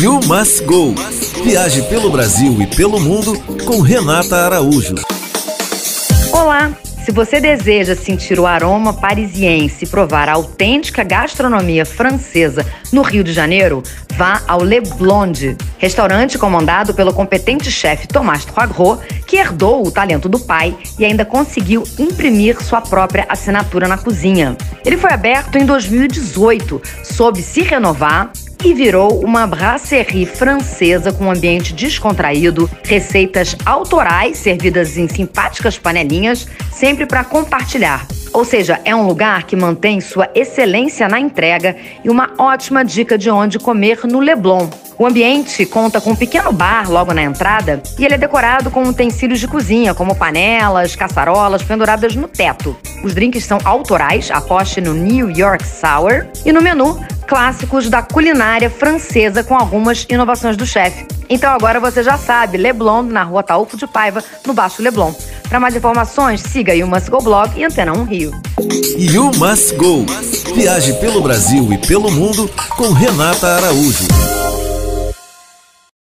You Must Go. Viaje pelo Brasil e pelo mundo com Renata Araújo. Olá! Se você deseja sentir o aroma parisiense e provar a autêntica gastronomia francesa no Rio de Janeiro, vá ao Le Blonde, restaurante comandado pelo competente chefe Tomás Troagro, que herdou o talento do pai e ainda conseguiu imprimir sua própria assinatura na cozinha. Ele foi aberto em 2018, soube se renovar e virou uma brasserie francesa com um ambiente descontraído, receitas autorais servidas em simpáticas panelinhas, sempre para compartilhar. Ou seja, é um lugar que mantém sua excelência na entrega e uma ótima dica de onde comer no Leblon. O ambiente conta com um pequeno bar logo na entrada e ele é decorado com utensílios de cozinha, como panelas, caçarolas penduradas no teto. Os drinks são autorais, aposte no New York Sour, e no menu clássicos da culinária francesa com algumas inovações do chefe. Então agora você já sabe, Leblon, na rua Taúfo de Paiva, no Baixo Leblon. Para mais informações, siga You Must Go Blog e Antena 1 Rio. You Must Go. Viaje pelo Brasil e pelo mundo com Renata Araújo.